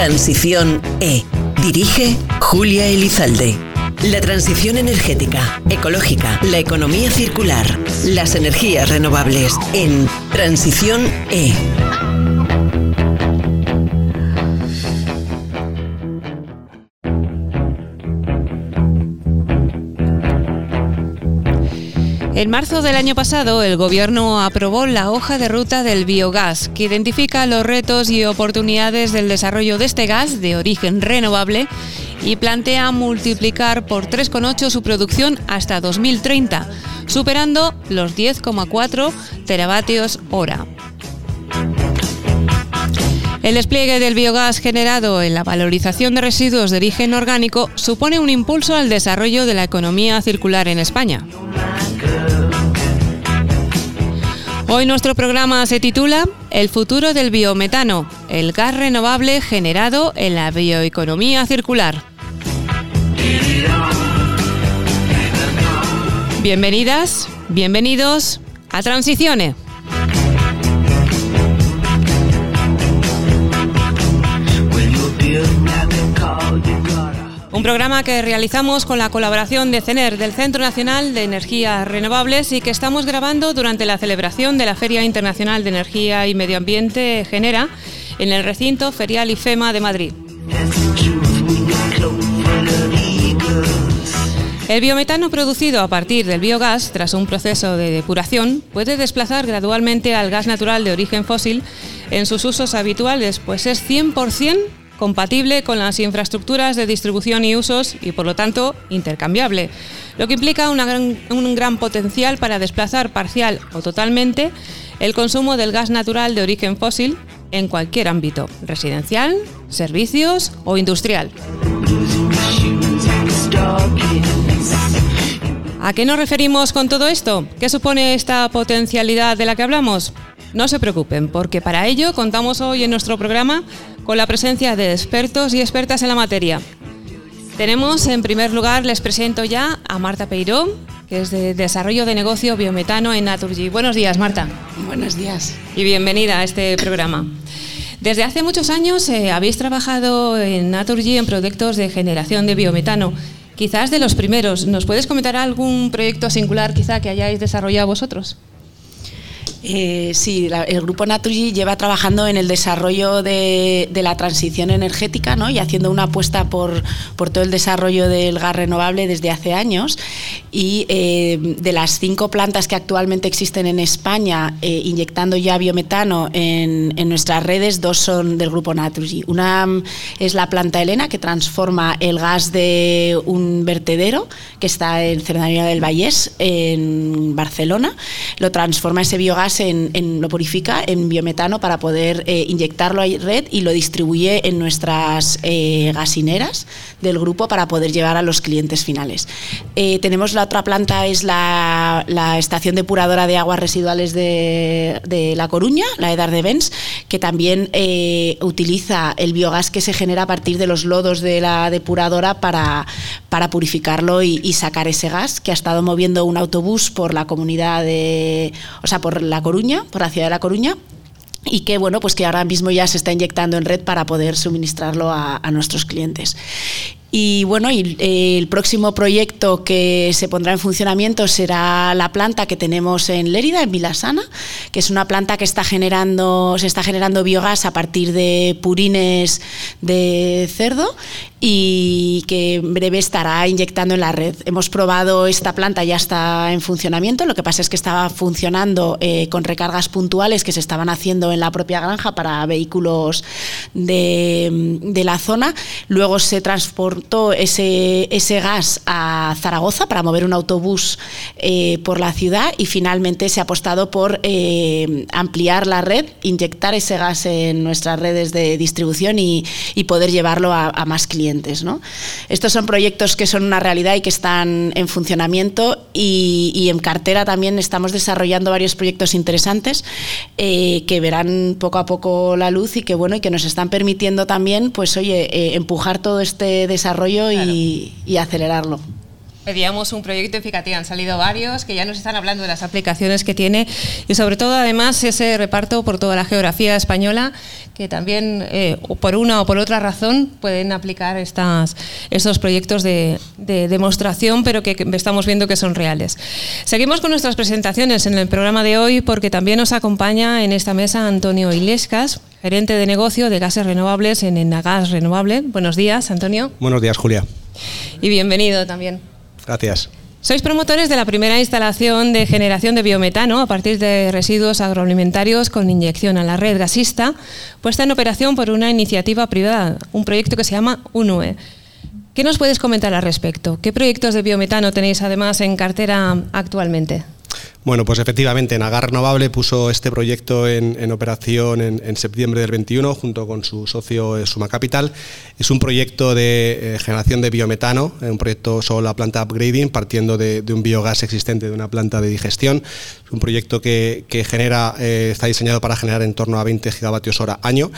Transición E. Dirige Julia Elizalde. La transición energética, ecológica, la economía circular, las energías renovables en Transición E. En marzo del año pasado, el Gobierno aprobó la hoja de ruta del biogás, que identifica los retos y oportunidades del desarrollo de este gas de origen renovable y plantea multiplicar por 3,8 su producción hasta 2030, superando los 10,4 teravatios hora. El despliegue del biogás generado en la valorización de residuos de origen orgánico supone un impulso al desarrollo de la economía circular en España. Hoy nuestro programa se titula El futuro del biometano, el gas renovable generado en la bioeconomía circular. Bienvenidas, bienvenidos a Transiciones. Un programa que realizamos con la colaboración de CENER, del Centro Nacional de Energías Renovables, y que estamos grabando durante la celebración de la Feria Internacional de Energía y Medio Ambiente Genera en el recinto ferial IFEMA de Madrid. El biometano producido a partir del biogás, tras un proceso de depuración, puede desplazar gradualmente al gas natural de origen fósil en sus usos habituales, pues es 100% compatible con las infraestructuras de distribución y usos y por lo tanto intercambiable, lo que implica un gran potencial para desplazar parcial o totalmente el consumo del gas natural de origen fósil en cualquier ámbito, residencial, servicios o industrial. ¿A qué nos referimos con todo esto? ¿Qué supone esta potencialidad de la que hablamos? No se preocupen, porque para ello contamos hoy en nuestro programa con la presencia de expertos y expertas en la materia. Tenemos, en primer lugar, les presento ya a Marta Peiró, que es de Desarrollo de Negocio Biometano en Naturgy. Buenos días, Marta. Buenos días. Y bienvenida a este programa. Desde hace muchos años eh, habéis trabajado en Naturgy en proyectos de generación de biometano. Quizás de los primeros. ¿Nos puedes comentar algún proyecto singular quizá que hayáis desarrollado vosotros? Eh, sí, el grupo Naturgy lleva trabajando en el desarrollo de, la transición energética ¿no? y haciendo una apuesta por, todo el desarrollo del gas renovable desde hace años. Y eh, de las cinco plantas que actualmente existen en España, eh, inyectando ya biometano en, nuestras redes, dos son del grupo Naturgy. Una es la planta Elena, que transforma el gas de un vertedero que está en Cerdaña del Vallés, en Barcelona. Lo transforma ese biogás en, lo purifica en biometano para poder eh, inyectarlo a red y lo distribuye en nuestras eh, gasineras del grupo para poder llevar a los clientes finales. Eh, tenemos la otra planta, es la, estación depuradora de aguas residuales de, La Coruña, la EDAR de Bens, que también utiliza el biogás que se genera a partir de los lodos de la depuradora para, para purificarlo y, y sacar ese gas que ha estado moviendo un autobús por la comunidad de, o sea, por la Coruña, por la ciudad de La Coruña, y que bueno pues que ahora mismo ya se está inyectando en red para poder suministrarlo a, a nuestros clientes y bueno, y eh, el próximo proyecto que se pondrá en funcionamiento será la planta que tenemos en Lérida, en Vilasana, que es una planta que está generando, se está generando biogás a partir de purines de cerdo y que en breve estará inyectando en la red. Hemos probado esta planta, ya está en funcionamiento, lo que pasa es que estaba funcionando eh, con recargas puntuales que se estaban haciendo en la propia granja para vehículos de, de la zona. Luego se transportó ese, ese gas a Zaragoza para mover un autobús eh, por la ciudad y finalmente se ha apostado por eh, ampliar la red, inyectar ese gas en nuestras redes de distribución y, poder llevarlo a, más clientes. ¿no? Estos son proyectos que son una realidad y que están en funcionamiento y, en cartera también estamos desarrollando varios proyectos interesantes eh, que verán poco a poco la luz y que bueno y que nos están permitiendo también pues oye empujar todo este desarrollo y, acelerarlo. Pedíamos un proyecto en Ficatía. Han salido varios que ya nos están hablando de las aplicaciones que tiene y sobre todo además ese reparto por toda la geografía española que también eh, por una o por otra razón pueden aplicar estas, estos proyectos de, demostración pero que, estamos viendo que son reales. Seguimos con nuestras presentaciones en el programa de hoy porque también nos acompaña en esta mesa Antonio Ilescas, gerente de negocio de gases renovables en Enagas Renovable. Buenos días, Antonio. Buenos días, Julia. Y bienvenido también. Gracias. Sois promotores de la primera instalación de generación de biometano a partir de residuos agroalimentarios con inyección a la red gasista, puesta en operación por una iniciativa privada, un proyecto que se llama UNUE. ¿Qué nos puedes comentar al respecto? ¿Qué proyectos de biometano tenéis además en cartera actualmente? Bueno, pues efectivamente, Nagar Renovable puso este proyecto en, operación en, septiembre del 21 junto con su socio eh, Suma Capital. Es un proyecto de eh, generación de biometano, eh, un proyecto sobre la planta upgrading partiendo de, un biogás existente de una planta de digestión. Es un proyecto que, genera, está diseñado para generar en torno a 20 gigavatios hora año.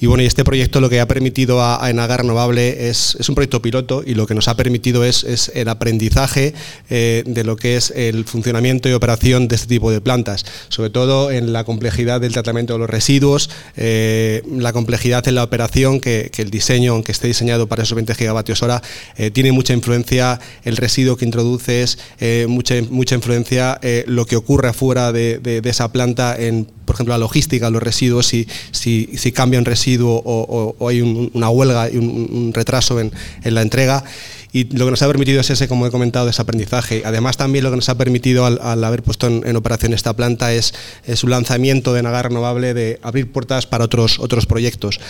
Y bueno, y este proyecto lo que ha permitido a, a Nagar Renovable es, un proyecto piloto y lo que nos ha permitido es, el aprendizaje de lo que es el funcionamiento y operación de este tipo de plantas, sobre todo en la complejidad del tratamiento de los residuos, eh, la complejidad en la operación, que, el diseño, aunque esté diseñado para esos 20 gigavatios hora, eh, tiene mucha influencia el residuo que introduces, eh, mucha, mucha influencia lo que ocurre afuera de, esa planta en, por ejemplo, la logística, los residuos, si, si, si cambia un residuo o, hay una huelga y un, retraso en, en la entrega y lo que nos ha permitido es ese, como he comentado, ese aprendizaje. Además, también lo que nos ha permitido al, haber puesto en, operación esta planta es, su lanzamiento de Nagar Renovable de abrir puertas para otros, otros proyectos.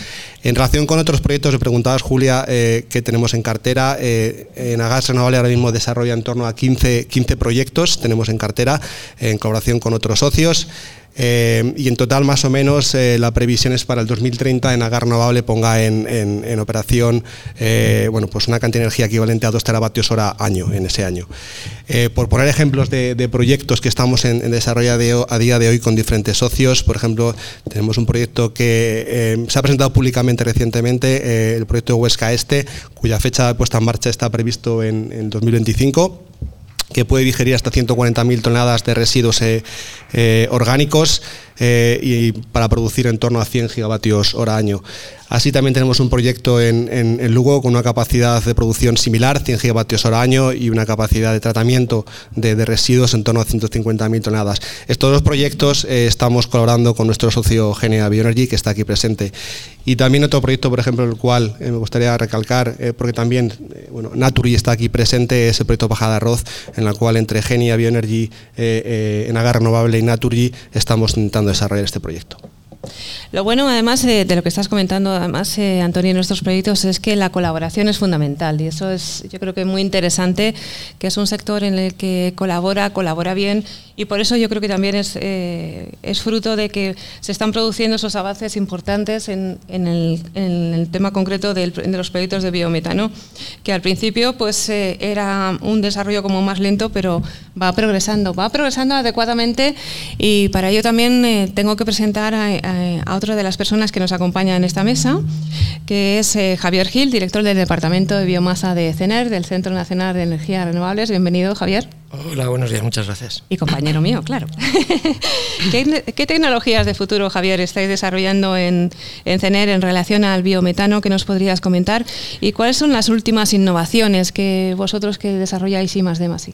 En relación con otros proyectos, le preguntabas, Julia, eh, qué tenemos en cartera. Eh, Nagar Renovable ahora mismo desarrolla en torno a 15, 15 proyectos, tenemos en cartera, en colaboración con otros socios. Eh, y en total, más o menos, eh, la previsión es para el 2030 en Agar Renovable ponga en, operación eh, bueno, pues una cantidad de energía equivalente a 2 teravatios hora año en ese año. por poner ejemplos de, proyectos que estamos en, desarrollo a día de hoy con diferentes socios, por ejemplo, tenemos un proyecto que se ha presentado públicamente recientemente, el proyecto Huesca Este, cuya fecha de puesta en marcha está previsto en, en 2025 que puede digerir hasta 140.000 toneladas de residuos eh, eh, orgánicos eh, y para producir en torno a 100 gigavatios hora año. Así también tenemos un proyecto en, Lugo con una capacidad de producción similar, 100 gigavatios hora año, y una capacidad de tratamiento de, residuos en torno a 150.000 toneladas. Estos dos proyectos eh, estamos colaborando con nuestro socio Genea Bioenergy, que está aquí presente. Y también otro proyecto, por ejemplo, el cual eh, me gustaría recalcar, eh, porque también bueno, Naturi está aquí presente, es el proyecto Bajada de Arroz, en el cual entre Genia Bioenergy, en Agar Renovable y Naturgy estamos intentando desarrollar este proyecto. Lo bueno, además de, lo que estás comentando, además, eh, Antonio, en nuestros proyectos, es que la colaboración es fundamental y eso es, yo creo que muy interesante, que es un sector en el que colabora, colabora bien y por eso yo creo que también es, eh, es fruto de que se están produciendo esos avances importantes en, el, tema concreto de los proyectos de biometano, que al principio pues eh, era un desarrollo como más lento, pero va progresando, va progresando adecuadamente y para ello también tengo que presentar a eh, a otra de las personas que nos acompaña en esta mesa, que es eh, Javier Gil, director del Departamento de Biomasa de CENER, del Centro Nacional de Energías Renovables. Bienvenido, Javier. Hola, buenos días, muchas gracias. Y compañero mío, claro. ¿Qué, tecnologías de futuro, Javier, estáis desarrollando en, en CENER en relación al biometano que nos podrías comentar? ¿Y cuáles son las últimas innovaciones que vosotros que desarrolláis y más de más?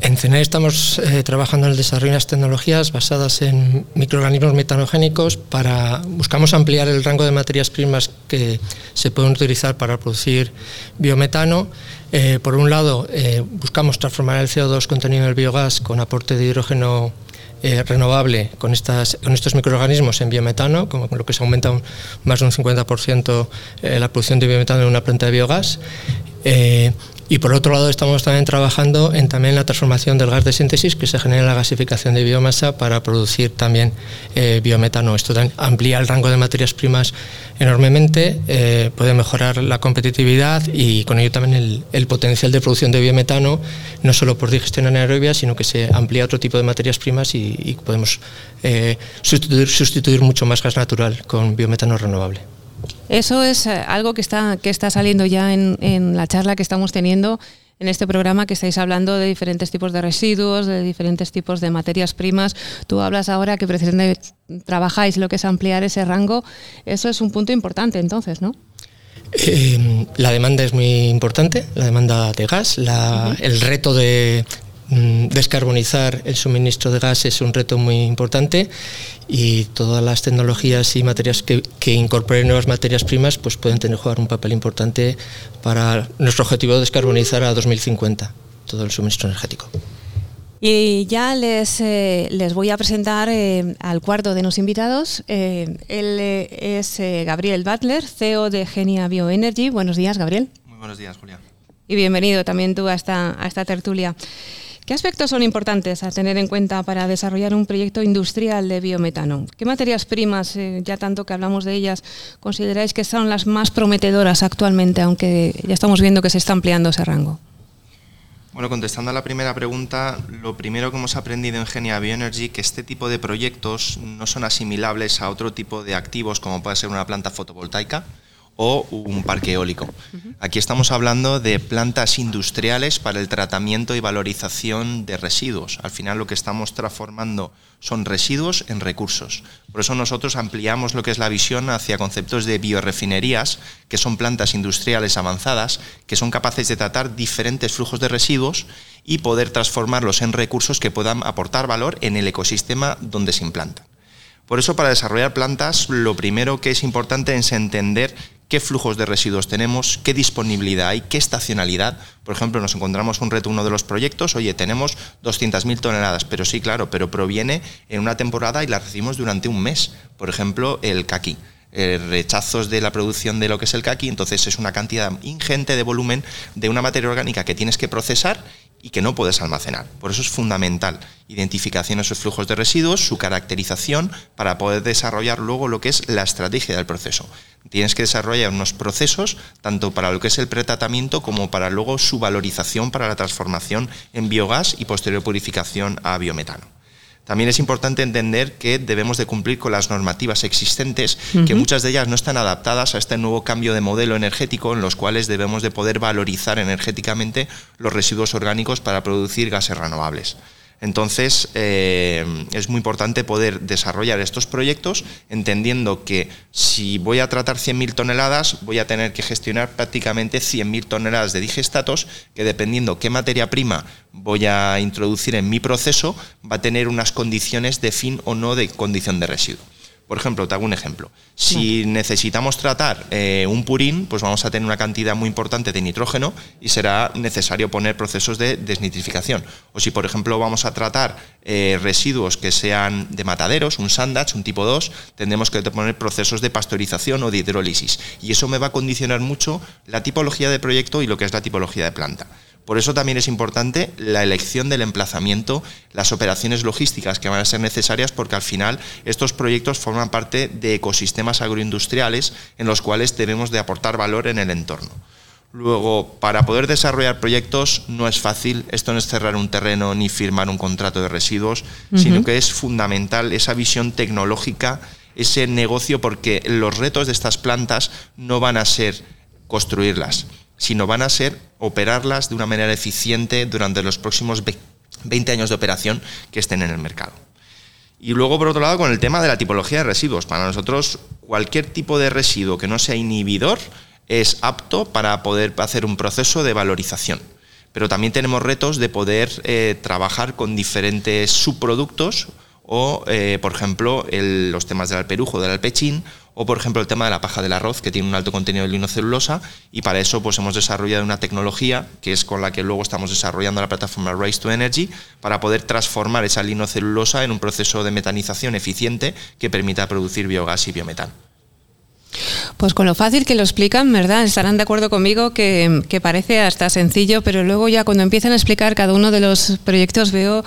En CENER estamos eh, trabajando en el desarrollo de las tecnologías basadas en microorganismos metanogénicos para buscamos ampliar el rango de materias primas que se pueden utilizar para producir biometano. Eh, por un lado, eh, buscamos transformar el CO2 contenido en el biogás con aporte de hidrógeno renovable con, estas, con estos microorganismos en biometano, con, lo que se aumenta más de un 50% la producción de biometano en una planta de biogás. Y por otro lado estamos también trabajando en también la transformación del gas de síntesis que se genera en la gasificación de biomasa para producir también eh, biometano. Esto amplía el rango de materias primas enormemente, eh, puede mejorar la competitividad y con ello también el, potencial de producción de biometano, no solo por digestión anaerobia, sino que se amplía otro tipo de materias primas y, podemos eh, sustituir, sustituir mucho más gas natural con biometano renovable. Eso es eh, algo que está, que está saliendo ya en, la charla que estamos teniendo en este programa que estáis hablando de diferentes tipos de residuos, de diferentes tipos de materias primas. Tú hablas ahora que precisamente trabajáis lo que es ampliar ese rango. Eso es un punto importante entonces, ¿no? Eh, la demanda es muy importante, la demanda de gas, el reto de descarbonizar el suministro de gas es un reto muy importante y todas las tecnologías y materias que, incorporen nuevas materias primas pues pueden tener jugar un papel importante para nuestro objetivo de descarbonizar a 2050 todo el suministro energético. Y ya les, eh, les voy a presentar eh, al cuarto de los invitados. Eh, él es Gabriel Butler, CEO de Genia Bioenergy. Buenos días, Gabriel. Muy buenos días, Julia. Y bienvenido también tú a esta, a esta tertulia. ¿Qué aspectos son importantes a tener en cuenta para desarrollar un proyecto industrial de biometano? ¿Qué materias primas, ya tanto que hablamos de ellas, consideráis que son las más prometedoras actualmente, aunque ya estamos viendo que se está ampliando ese rango? Bueno, contestando a la primera pregunta, lo primero que hemos aprendido en Genia Bioenergy que este tipo de proyectos no son asimilables a otro tipo de activos como puede ser una planta fotovoltaica o un parque eólico. Aquí estamos hablando de plantas industriales para el tratamiento y valorización de residuos. Al final lo que estamos transformando son residuos en recursos. Por eso nosotros ampliamos lo que es la visión hacia conceptos de biorefinerías, que son plantas industriales avanzadas, que son capaces de tratar diferentes flujos de residuos y poder transformarlos en recursos que puedan aportar valor en el ecosistema donde se implantan. Por eso, para desarrollar plantas, lo primero que es importante es entender qué flujos de residuos tenemos, qué disponibilidad hay, qué estacionalidad. Por ejemplo, nos encontramos un reto, uno de los proyectos, oye, tenemos 200.000 toneladas, pero sí, claro, pero proviene en una temporada y la recibimos durante un mes. Por ejemplo, el caqui. Eh, rechazos de la producción de lo que es el caqui, entonces es una cantidad ingente de volumen de una materia orgánica que tienes que procesar y que no puedes almacenar. Por eso es fundamental identificación de esos flujos de residuos, su caracterización, para poder desarrollar luego lo que es la estrategia del proceso. Tienes que desarrollar unos procesos tanto para lo que es el pretratamiento como para luego su valorización para la transformación en biogás y posterior purificación a biometano. También es importante entender que debemos de cumplir con las normativas existentes, que muchas de ellas no están adaptadas a este nuevo cambio de modelo energético en los cuales debemos de poder valorizar energéticamente los residuos orgánicos para producir gases renovables. Entonces, eh, es muy importante poder desarrollar estos proyectos entendiendo que si voy a tratar 100.000 toneladas, voy a tener que gestionar prácticamente 100.000 toneladas de digestatos, que dependiendo qué materia prima voy a introducir en mi proceso, va a tener unas condiciones de fin o no de condición de residuo. Por ejemplo, te hago un ejemplo. Si necesitamos tratar eh, un purín, pues vamos a tener una cantidad muy importante de nitrógeno y será necesario poner procesos de desnitrificación. O si, por ejemplo, vamos a tratar eh, residuos que sean de mataderos, un sandach, un tipo 2, tendremos que poner procesos de pasteurización o de hidrólisis. Y eso me va a condicionar mucho la tipología de proyecto y lo que es la tipología de planta. Por eso también es importante la elección del emplazamiento, las operaciones logísticas que van a ser necesarias porque al final estos proyectos forman parte de ecosistemas agroindustriales en los cuales debemos de aportar valor en el entorno. Luego, para poder desarrollar proyectos no es fácil, esto no es cerrar un terreno ni firmar un contrato de residuos, sino que es fundamental esa visión tecnológica, ese negocio, porque los retos de estas plantas no van a ser construirlas, sino van a ser operarlas de una manera eficiente durante los próximos 20 años de operación que estén en el mercado. Y luego, por otro lado, con el tema de la tipología de residuos. Para nosotros, cualquier tipo de residuo que no sea inhibidor es apto para poder hacer un proceso de valorización. Pero también tenemos retos de poder eh, trabajar con diferentes subproductos o, eh, por ejemplo, los temas del alperujo, del alpechín, o, por ejemplo, el tema de la paja del arroz, que tiene un alto contenido de linocelulosa, y para eso pues, hemos desarrollado una tecnología, que es con la que luego estamos desarrollando la plataforma Race to Energy, para poder transformar esa linocelulosa en un proceso de metanización eficiente que permita producir biogás y biometano. Pues con lo fácil que lo explican, ¿verdad? Estarán de acuerdo conmigo que, parece hasta sencillo, pero luego ya cuando empiezan a explicar cada uno de los proyectos veo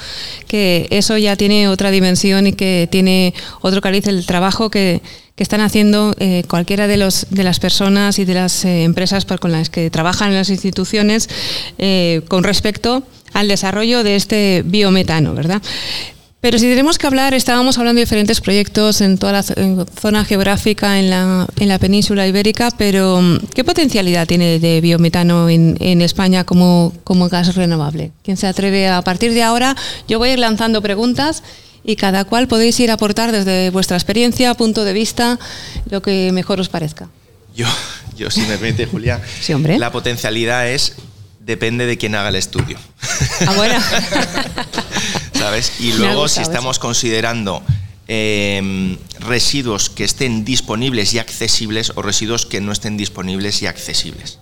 que eso ya tiene otra dimensión y que tiene otro cariz el trabajo que, están haciendo eh, cualquiera de, los, de las personas y de las eh, empresas con las que trabajan en las instituciones eh, con respecto al desarrollo de este biometano, ¿verdad? Pero si tenemos que hablar, estábamos hablando de diferentes proyectos en toda la zona geográfica en la, en la, península ibérica, pero mm, ¿qué potencialidad tiene de biometano en, en, España como, como gas renovable? ¿Quién se atreve a, a partir de ahora? Yo voy a ir lanzando preguntas y cada cual podéis ir a aportar desde vuestra experiencia, punto de vista, lo que mejor os parezca. Yo, yo si me permite, Julia, sí, hombre. la potencialidad es depende de quién haga el estudio. Ah, bueno. ¿Sabes? Y luego, si estamos eso. considerando eh, residuos que estén disponibles y accesibles o residuos que no estén disponibles y accesibles.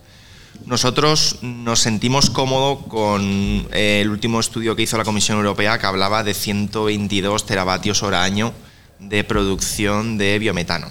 Nosotros nos sentimos cómodos con eh, el último estudio que hizo la Comisión Europea que hablaba de 122 teravatios hora año de producción de biometano.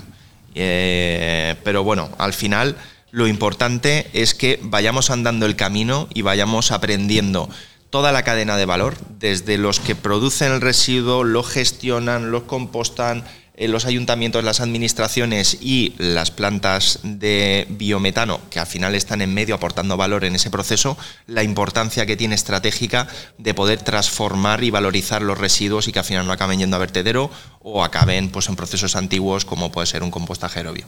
Eh, pero bueno, al final lo importante es que vayamos andando el camino y vayamos aprendiendo toda la cadena de valor, desde los que producen el residuo, lo gestionan, lo compostan, eh, los ayuntamientos, las administraciones y las plantas de biometano, que al final están en medio aportando valor en ese proceso, la importancia que tiene estratégica de poder transformar y valorizar los residuos y que al final no acaben yendo a vertedero o acaben pues, en procesos antiguos como puede ser un compostaje aerobio.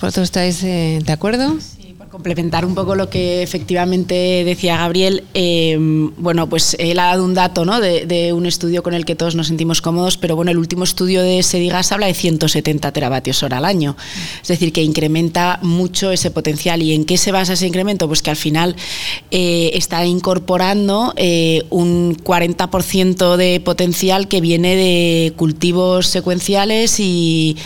¿Vosotros estáis eh, de acuerdo? Por complementar un poco lo que efectivamente decía Gabriel, eh, bueno, pues él ha dado un dato ¿no? de, de, un estudio con el que todos nos sentimos cómodos, pero bueno, el último estudio de Sedigas habla de 170 teravatios hora al año. Es decir, que incrementa mucho ese potencial. ¿Y en qué se basa ese incremento? Pues que al final eh, está incorporando eh, un 40% de potencial que viene de cultivos secuenciales y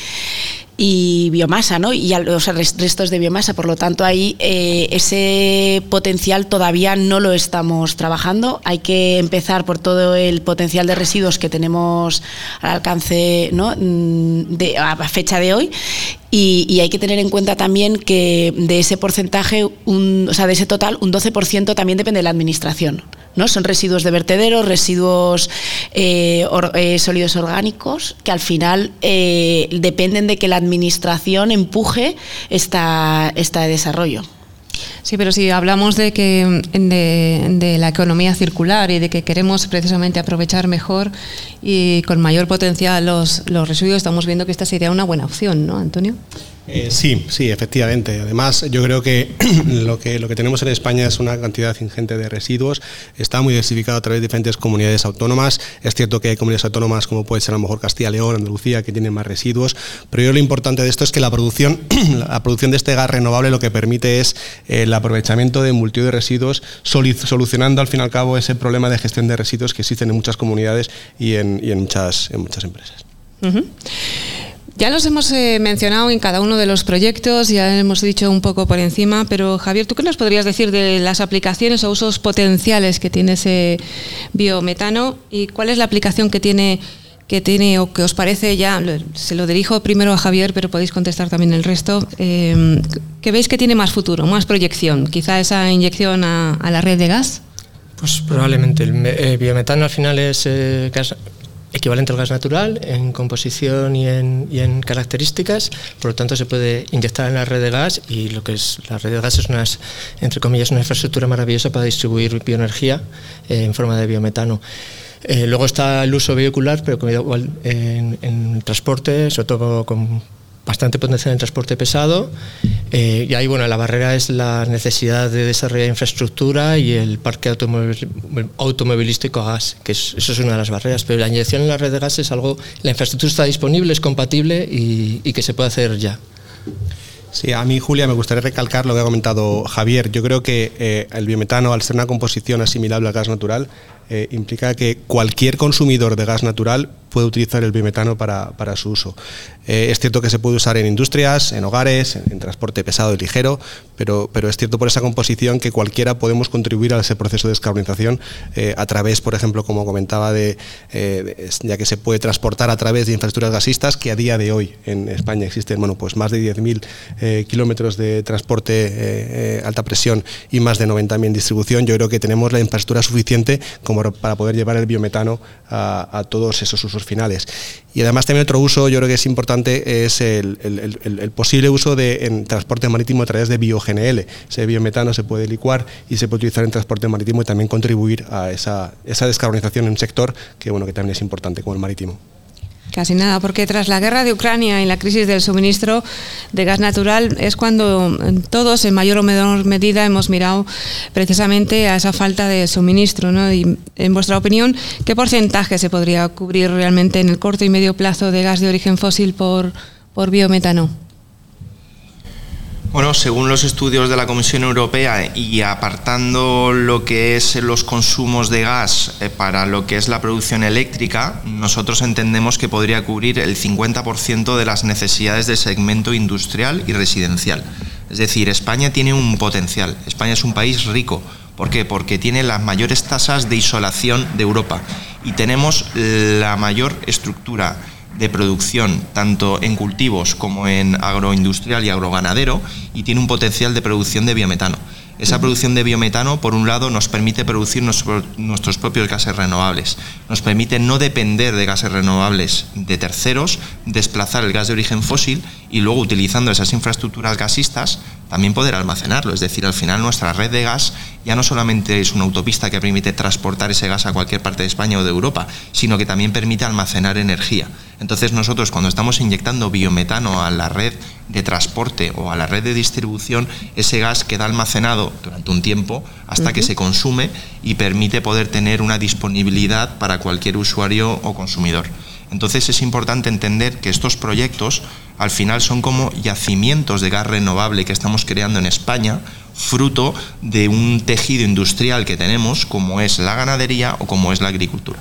y biomasa, ¿no? Y los restos de biomasa. Por lo tanto, ahí eh, ese potencial todavía no lo estamos trabajando. Hay que empezar por todo el potencial de residuos que tenemos al alcance ¿no? de, a fecha de hoy. Y, y, hay que tener en cuenta también que de ese porcentaje, un, o sea, de ese total, un 12% también depende de la administración. ¿No? Son residuos de vertedero, residuos eh, eh, sólidos orgánicos, que al final eh, dependen de que la administración empuje esta, este desarrollo. Sí, pero si hablamos de que de, la economía circular y de que queremos precisamente aprovechar mejor y con mayor potencial los, los residuos, estamos viendo que esta sería una buena opción, ¿no, Antonio? Eh, sí, sí, efectivamente. Además, yo creo que lo, que lo que tenemos en España es una cantidad ingente de residuos. Está muy diversificado a través de diferentes comunidades autónomas. Es cierto que hay comunidades autónomas como puede ser a lo mejor Castilla León, Andalucía, que tienen más residuos. Pero yo lo importante de esto es que la producción, la producción de este gas renovable lo que permite es eh, el aprovechamiento de multitud de residuos, solucionando al fin y al cabo ese problema de gestión de residuos que existen en muchas comunidades y en, y en muchas, en muchas empresas. Uh -huh. Ya los hemos eh, mencionado en cada uno de los proyectos, ya hemos dicho un poco por encima, pero Javier, ¿tú qué nos podrías decir de las aplicaciones o usos potenciales que tiene ese biometano y cuál es la aplicación que tiene que tiene o que os parece ya, se lo dirijo primero a Javier, pero podéis contestar también el resto, eh, que veis que tiene más futuro, más proyección, quizá esa inyección a, a la red de gas? Pues probablemente el eh, biometano al final es eh, gas equivalente al gas natural en composición y en, y en, características, por lo tanto se puede inyectar en la red de gas y lo que es la red de gas es una, entre comillas, una infraestructura maravillosa para distribuir bioenergía eh, en forma de biometano. Eh, luego está el uso vehicular, pero igual en, en transporte, sobre todo con bastante potencial en transporte pesado eh, y ahí bueno la barrera es la necesidad de desarrollar infraestructura y el parque automovilístico, a gas que es, eso es una de las barreras pero la inyección en la red de gas es algo la infraestructura está disponible es compatible y, y que se puede hacer ya Sí, a mí, Julia, me gustaría recalcar lo que ha comentado Javier. Yo creo que eh, el biometano, al ser una composición asimilable al gas natural, eh, implica que cualquier consumidor de gas natural puede utilizar el biometano para, para su uso. Eh, es cierto que se puede usar en industrias, en hogares, en, transporte pesado y ligero, pero, pero es cierto por esa composición que cualquiera podemos contribuir a ese proceso de descarbonización eh, a través, por ejemplo, como comentaba, de, de, ya que se puede transportar a través de infraestructuras gasistas, que a día de hoy en España existen bueno, pues más de 10.000 kilómetros de transporte alta presión y más de 90.000 en distribución. Yo creo que tenemos la infraestructura suficiente como para poder llevar el biometano a, todos esos usos finales. Y además también otro uso, yo creo que es importante, es el, posible uso de, en transporte marítimo a través de bioGNL. Ese biometano se puede licuar y se puede utilizar en transporte marítimo y también contribuir a esa, esa descarbonización en un sector que, bueno, que también es importante como el marítimo. Casi nada, porque tras la guerra de Ucrania y la crisis del suministro de gas natural es cuando todos, en mayor o menor medida, hemos mirado precisamente a esa falta de suministro. ¿no? Y, en vuestra opinión, ¿qué porcentaje se podría cubrir realmente en el corto y medio plazo de gas de origen fósil por, por biometano? Bueno, según los estudios de la Comisión Europea y apartando lo que es los consumos de gas eh, para lo que es la producción eléctrica, nosotros entendemos que podría cubrir el 50% de las necesidades del segmento industrial y residencial. Es decir, España tiene un potencial, España es un país rico. ¿Por qué? Porque tiene las mayores tasas de isolación de Europa y tenemos la mayor estructura de producción tanto en cultivos como en agroindustrial y agroganadero y tiene un potencial de producción de biometano. Esa producción de biometano, por un lado, nos permite producir nuestros propios gases renovables, nos permite no depender de gases renovables de terceros, desplazar el gas de origen fósil y luego utilizando esas infraestructuras gasistas también poder almacenarlo. Es decir, al final nuestra red de gas ya no solamente es una autopista que permite transportar ese gas a cualquier parte de España o de Europa, sino que también permite almacenar energía. Entonces nosotros cuando estamos inyectando biometano a la red de transporte o a la red de distribución, ese gas queda almacenado durante un tiempo hasta que se consume y permite poder tener una disponibilidad para cualquier usuario o consumidor. Entonces es importante entender que estos proyectos al final son como yacimientos de gas renovable que estamos creando en España, fruto de un tejido industrial que tenemos como es la ganadería o como es la agricultura.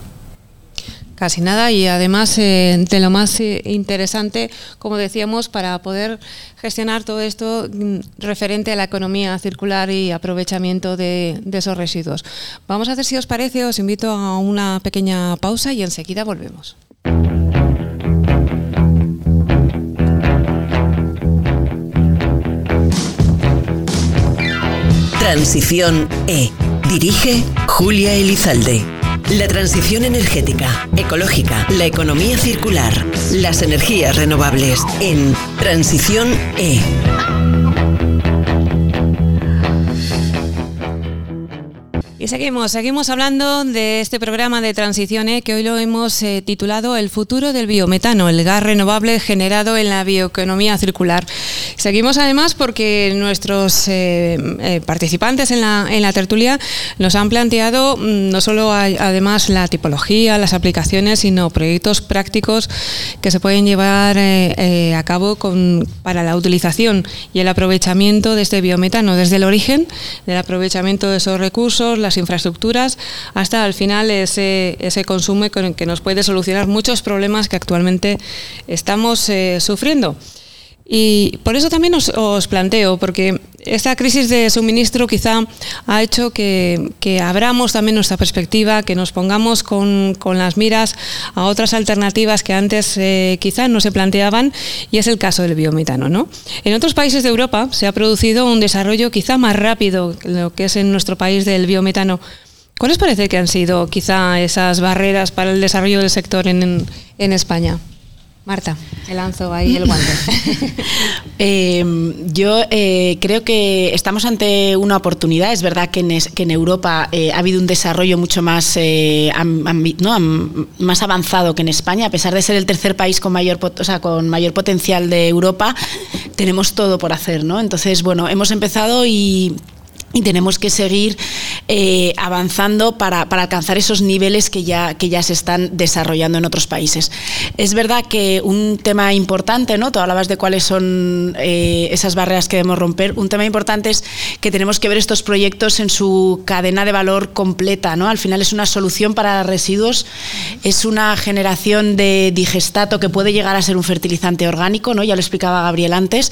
Casi nada y además eh, de lo más eh, interesante, como decíamos, para poder gestionar todo esto mm, referente a la economía circular y aprovechamiento de, de esos residuos. Vamos a hacer, si os parece, os invito a una pequeña pausa y enseguida volvemos. Transición E. Dirige Julia Elizalde. La transición energética, ecológica, la economía circular, las energías renovables en Transición E. Y seguimos, seguimos hablando de este programa de transición e, que hoy lo hemos eh, titulado El futuro del biometano, el gas renovable generado en la bioeconomía circular. Seguimos además porque nuestros eh, eh, participantes en la, en la, tertulia nos han planteado mm, no solo además la tipología, las aplicaciones, sino proyectos prácticos que se pueden llevar a cabo con, para la utilización y el aprovechamiento de este biometano, desde el origen del aprovechamiento de esos recursos, las infraestructuras, hasta al final ese, ese consumo que nos puede solucionar muchos problemas que actualmente estamos eh, sufriendo. Y por eso también os, planteo, porque esta crisis de suministro quizá ha hecho que, abramos también nuestra perspectiva, que nos pongamos con, las miras a otras alternativas que antes eh, quizá no se planteaban, y es el caso del biometano. ¿no? En otros países de Europa se ha producido un desarrollo quizá más rápido que lo que es en nuestro país del biometano. ¿Cuáles parece que han sido quizá esas barreras para el desarrollo del sector en, en España? Marta, te lanzo ahí el guante. Eh, yo eh, creo que estamos ante una oportunidad. Es verdad que en, Europa eh, ha habido un desarrollo mucho más, más avanzado que en España. A pesar de ser el tercer país con mayor, con mayor potencial de Europa, tenemos todo por hacer. ¿no? Entonces, bueno, hemos empezado y y tenemos que seguir eh, avanzando para, alcanzar esos niveles que ya, que ya se están desarrollando en otros países. Es verdad que un tema importante, ¿no? Tú hablabas de cuáles son eh, esas barreras que debemos romper. Un tema importante es que tenemos que ver estos proyectos en su cadena de valor completa, ¿no? Al final es una solución para residuos, es una generación de digestato que puede llegar a ser un fertilizante orgánico, ¿no? Ya lo explicaba Gabriel antes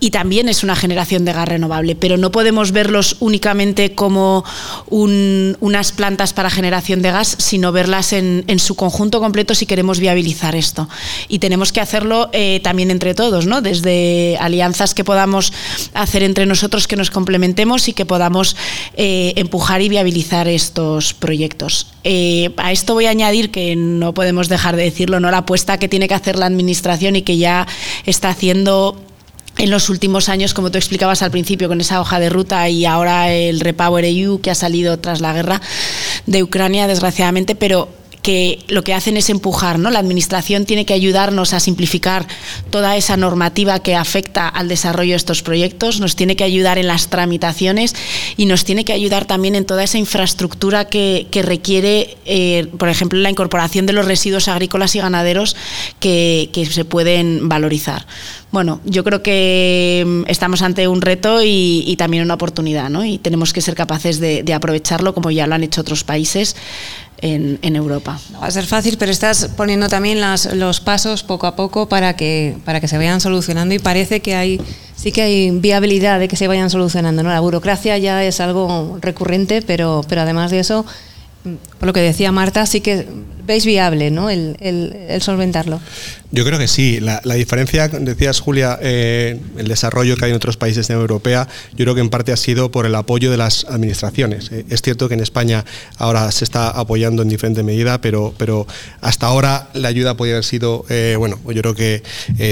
y también es una generación de gas renovable, pero no podemos verlos únicamente como unas plantas para generación de gas, sino verlas en, su conjunto completo si queremos viabilizar esto. Y tenemos que hacerlo eh, también entre todos, ¿no? desde alianzas que podamos hacer entre nosotros, que nos complementemos y que podamos eh, empujar y viabilizar estos proyectos. Eh, a esto voy a añadir que no podemos dejar de decirlo, ¿no? la apuesta que tiene que hacer la Administración y que ya está haciendo en los últimos años, como tú explicabas al principio, con esa hoja de ruta y ahora el Repower EU que ha salido tras la guerra de Ucrania, desgraciadamente, pero lo que hacen es empujar, ¿no? La administración tiene que ayudarnos a simplificar toda esa normativa que afecta al desarrollo de estos proyectos, nos tiene que ayudar en las tramitaciones y nos tiene que ayudar también en toda esa infraestructura que, requiere, eh, por ejemplo, la incorporación de los residuos agrícolas y ganaderos que, se pueden valorizar. Bueno, yo creo que mm, estamos ante un reto y, también una oportunidad, ¿no? Y tenemos que ser capaces de aprovecharlo como ya lo han hecho otros países en, Europa. va a ser fácil, pero estás poniendo también los pasos poco a poco para que, para que se vayan solucionando y parece que hay sí que hay viabilidad de que se vayan solucionando. ¿no? La burocracia ya es algo recurrente, pero, pero además de eso, por lo que decía Marta, sí que veis viable ¿no? el, el solventarlo. Yo creo que sí. La, diferencia, decías Julia, eh, el desarrollo que hay en otros países de la Unión Europea, yo creo que en parte ha sido por el apoyo de las administraciones. Eh, es cierto que en España ahora se está apoyando en diferente medida, pero, pero hasta ahora la ayuda podría haber sido, eh, bueno, yo creo que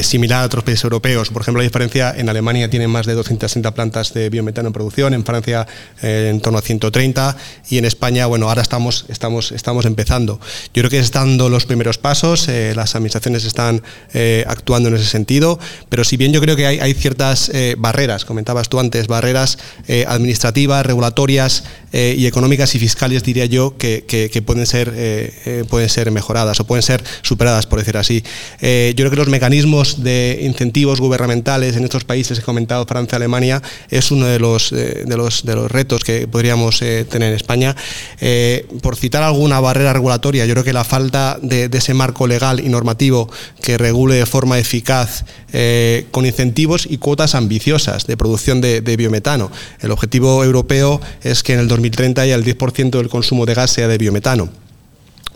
similar a otros países europeos. Por ejemplo, la diferencia, en Alemania tienen más de 260 plantas de biometano en producción, en Francia en torno a 130 y en España, bueno, ahora estamos, estamos, estamos empezando. Yo creo que están dando los primeros pasos, las administraciones están eh, actuando en ese sentido, pero si bien yo creo que hay, ciertas eh, barreras, comentabas tú antes, barreras eh, administrativas, regulatorias y económicas y fiscales, diría yo, que, pueden, ser, pueden ser mejoradas o pueden ser superadas, por decir así. yo creo que los mecanismos de incentivos gubernamentales en estos países, he comentado Francia, Alemania, es uno de los, de los, de los retos que podríamos tener en España. por citar alguna barrera regulatoria, yo creo que la falta de ese marco legal y normativo que regule de forma eficaz eh, con incentivos y cuotas ambiciosas de producción de, de, biometano. El objetivo europeo es que en el 2030 haya el 10% del consumo de gas sea de biometano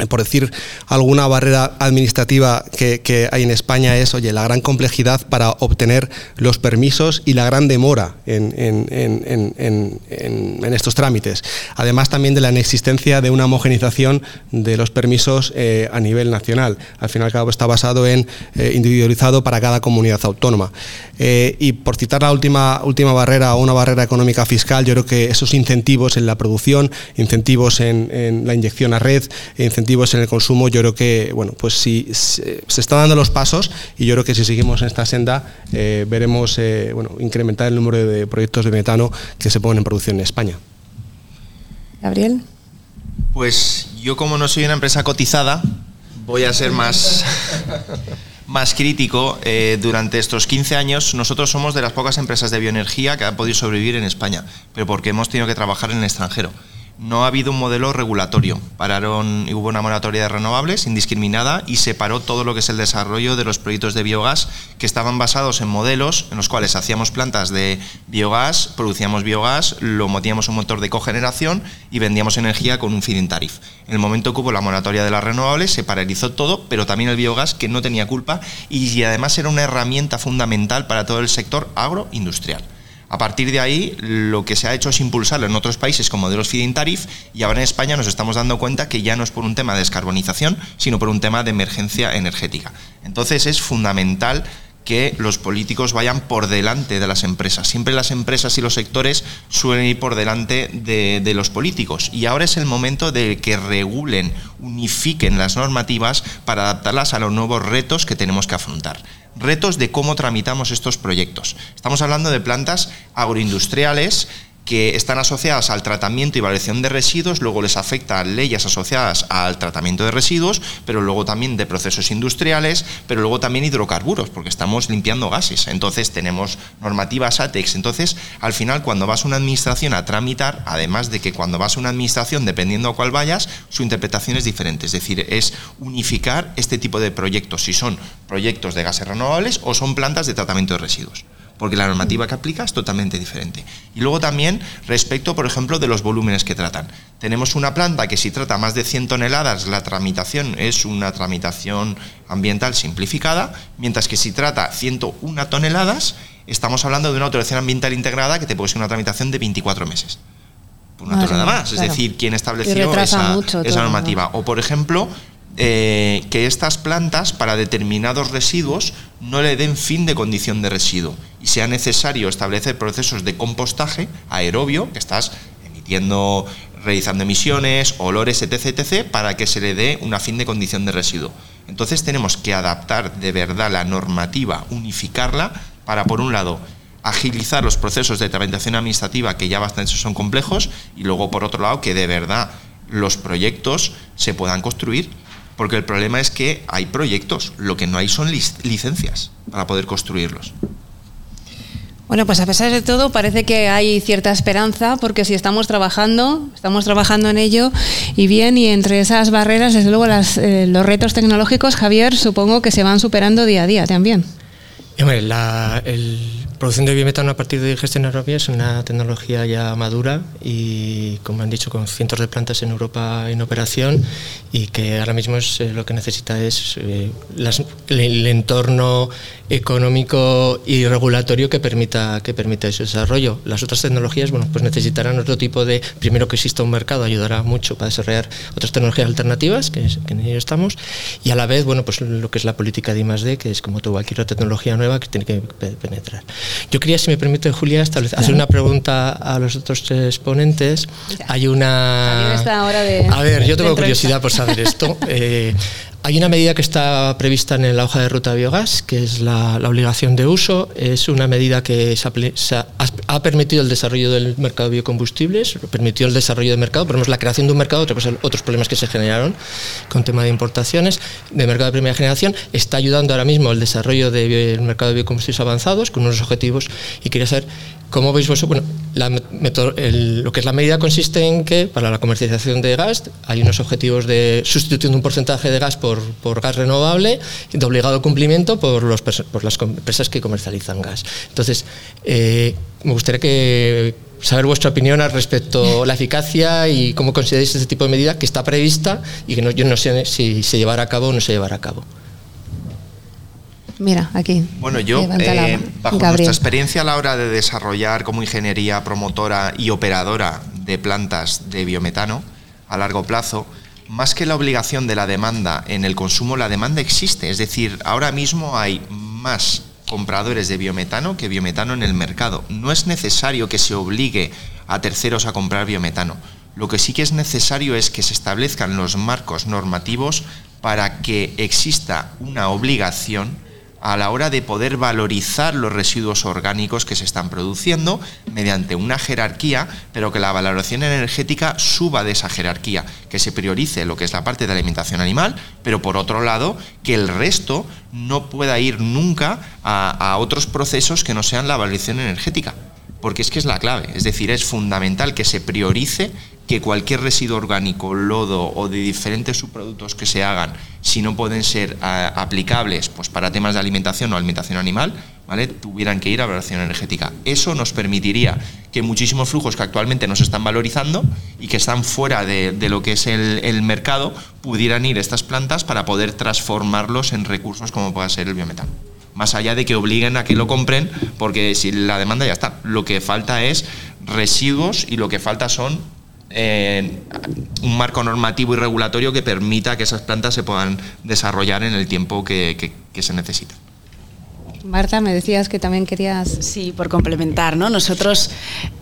por decir alguna barrera administrativa que, hay en España es, oye, la gran complejidad para obtener los permisos y la gran demora en, estos trámites. Además también de la inexistencia de una homogenización de los permisos eh, a nivel nacional. Al fin y al cabo está basado en eh, individualizado para cada comunidad autónoma. Eh, y por citar la última, última barrera o una barrera económica fiscal, yo creo que esos incentivos en la producción, incentivos en, la inyección a red, incentivos en el consumo, yo creo que, bueno, pues si se, están dando los pasos y yo creo que si seguimos en esta senda eh, veremos, eh, bueno, incrementar el número de proyectos de metano que se ponen en producción en España. Gabriel. Pues yo como no soy una empresa cotizada, voy a ser más, más crítico. Eh, durante estos 15 años nosotros somos de las pocas empresas de bioenergía que han podido sobrevivir en España, pero porque hemos tenido que trabajar en el extranjero no ha habido un modelo regulatorio. Pararon, hubo una moratoria de renovables indiscriminada y separó todo lo que es el desarrollo de los proyectos de biogás que estaban basados en modelos en los cuales hacíamos plantas de biogás, producíamos biogás, lo metíamos en un motor de cogeneración y vendíamos energía con un feed-in tarif. En el momento que hubo la moratoria de las renovables se paralizó todo, pero también el biogás que no tenía culpa y además era una herramienta fundamental para todo el sector agroindustrial. A partir de ahí, lo que se ha hecho es impulsarlo en otros países como modelos feed-in tariff y ahora en España nos estamos dando cuenta que ya no es por un tema de descarbonización, sino por un tema de emergencia energética. Entonces es fundamental que los políticos vayan por delante de las empresas. Siempre las empresas y los sectores suelen ir por delante de, de, los políticos. Y ahora es el momento de que regulen, unifiquen las normativas para adaptarlas a los nuevos retos que tenemos que afrontar retos de cómo tramitamos estos proyectos. Estamos hablando de plantas agroindustriales que están asociadas al tratamiento y valoración de residuos, luego les afectan leyes asociadas al tratamiento de residuos, pero luego también de procesos industriales, pero luego también hidrocarburos, porque estamos limpiando gases. Entonces tenemos normativas ATEX. Entonces, al final, cuando vas a una administración a tramitar, además de que cuando vas a una administración, dependiendo a cuál vayas, su interpretación es diferente. Es decir, es unificar este tipo de proyectos, si son proyectos de gases renovables o son plantas de tratamiento de residuos porque la normativa que aplica es totalmente diferente. Y luego también respecto, por ejemplo, de los volúmenes que tratan. Tenemos una planta que si trata más de 100 toneladas, la tramitación es una tramitación ambiental simplificada, mientras que si trata 101 toneladas, estamos hablando de una autorización ambiental integrada que te puede ser una tramitación de 24 meses. Por una tonelada más. Es decir, quien estableció esa, esa normativa. O, por ejemplo, eh, que estas plantas para determinados residuos no le den fin de condición de residuo y sea necesario establecer procesos de compostaje aerobio, que estás emitiendo, realizando emisiones, olores, etc., etc., para que se le dé una fin de condición de residuo. Entonces tenemos que adaptar de verdad la normativa, unificarla, para, por un lado, agilizar los procesos de tramitación administrativa que ya bastante son complejos y luego, por otro lado, que de verdad los proyectos se puedan construir porque el problema es que hay proyectos, lo que no hay son licencias para poder construirlos. Bueno, pues a pesar de todo parece que hay cierta esperanza porque si estamos trabajando, estamos trabajando en ello y bien, y entre esas barreras, desde luego eh, los retos tecnológicos, Javier, supongo que se van superando día a día también. la producción de biometano a partir de digestión aerobia es una tecnología ya madura y, como han dicho, con cientos de plantas en Europa en operación y que ahora mismo es, eh, lo que necesita es eh, el, entorno económico y regulatorio que permita que permita ese desarrollo. Las otras tecnologías, bueno, pues necesitarán otro tipo de primero que exista un mercado ayudará mucho para desarrollar otras tecnologías alternativas que, en ello estamos y a la vez, bueno, pues lo que es la política de I+D, que es como toda cualquier tecnología nueva que tiene que penetrar. Yo quería, si me permite, Julia, hacer una pregunta a los otros tres ponentes. Hay una. A ver, yo tengo curiosidad por saber esto. Eh, hay una medida que está prevista en la hoja de ruta de biogás, que es la, obligación de uso. Es una medida que ha, permitido el desarrollo del mercado de biocombustibles, permitió el desarrollo del mercado, por ejemplo, la creación de un mercado, otros problemas que se generaron con tema de importaciones, de mercado de primera generación, está ayudando ahora mismo el desarrollo del mercado de biocombustibles avanzados con unos objetivos y quería saber ¿Cómo veis vosotros? Bueno, lo que es la medida consiste en que para la comercialización de gas hay unos objetivos de sustitución de un porcentaje de gas por, gas renovable de obligado cumplimiento por, las empresas que comercializan gas. Entonces, eh, me gustaría saber vuestra opinión al respecto a la eficacia y cómo consideráis este tipo de medida que está prevista y que yo no sé si se llevará a cabo o no se llevará a cabo. Mira, aquí. Bueno, yo, eh, bajo nuestra experiencia a la hora de desarrollar como ingeniería promotora y operadora de plantas de biometano a largo plazo, más que la obligación de la demanda en el consumo, la demanda existe. Es decir, ahora mismo hay más compradores de biometano que biometano en el mercado. No es necesario que se obligue a terceros a comprar biometano. Lo que sí que es necesario es que se establezcan los marcos normativos para que exista una obligación a la hora de poder valorizar los residuos orgánicos que se están produciendo mediante una jerarquía, pero que la valoración energética suba de esa jerarquía, que se priorice lo que es la parte de alimentación animal, pero por otro lado, que el resto no pueda ir nunca a, otros procesos que no sean la valoración energética porque es que es la clave, es decir, es fundamental que se priorice que cualquier residuo orgánico, lodo o de diferentes subproductos que se hagan, si no pueden ser ah, aplicables pues, para temas de alimentación o alimentación animal, ¿vale? tuvieran que ir a valoración energética. Eso nos permitiría que muchísimos flujos que actualmente no se están valorizando y que están fuera de, lo que es el, el, mercado, pudieran ir a estas plantas para poder transformarlos en recursos como pueda ser el biometano. Más allá de que obliguen a que lo compren, porque si la demanda ya está, lo que falta es residuos y lo que falta son un marco normativo y regulatorio que permita que esas plantas se puedan desarrollar en el tiempo que, que se necesita. Marta, me decías que también querías... Sí, por complementar, ¿no? Nosotros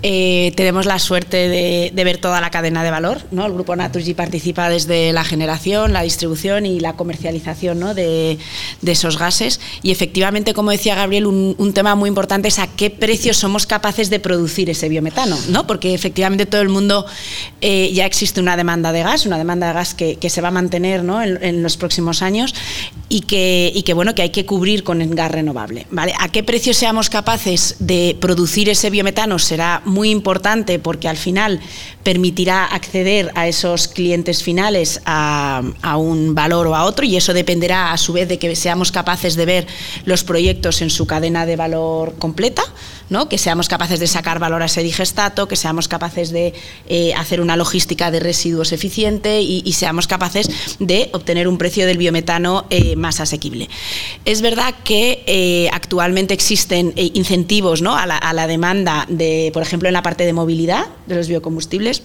eh, tenemos la suerte de, ver toda la cadena de valor, ¿no? El Grupo Naturgy participa desde la generación, la distribución y la comercialización ¿no? de, esos gases y efectivamente, como decía Gabriel, un, tema muy importante es a qué precio somos capaces de producir ese biometano, ¿no? Porque efectivamente todo el mundo eh, ya existe una demanda de gas, una demanda de gas que, se va a mantener ¿no? en, los próximos años y que, y que, bueno, que hay que cubrir con el gas renovable. ¿A qué precio seamos capaces de producir ese biometano será muy importante porque al final permitirá acceder a esos clientes finales a, un valor o a otro y eso dependerá a su vez de que seamos capaces de ver los proyectos en su cadena de valor completa. ¿no? que seamos capaces de sacar valor a ese digestato, que seamos capaces de eh, hacer una logística de residuos eficiente y, y, seamos capaces de obtener un precio del biometano eh, más asequible. Es verdad que eh, actualmente existen eh, incentivos ¿no? a, la, a la demanda, de, por ejemplo, en la parte de movilidad de los biocombustibles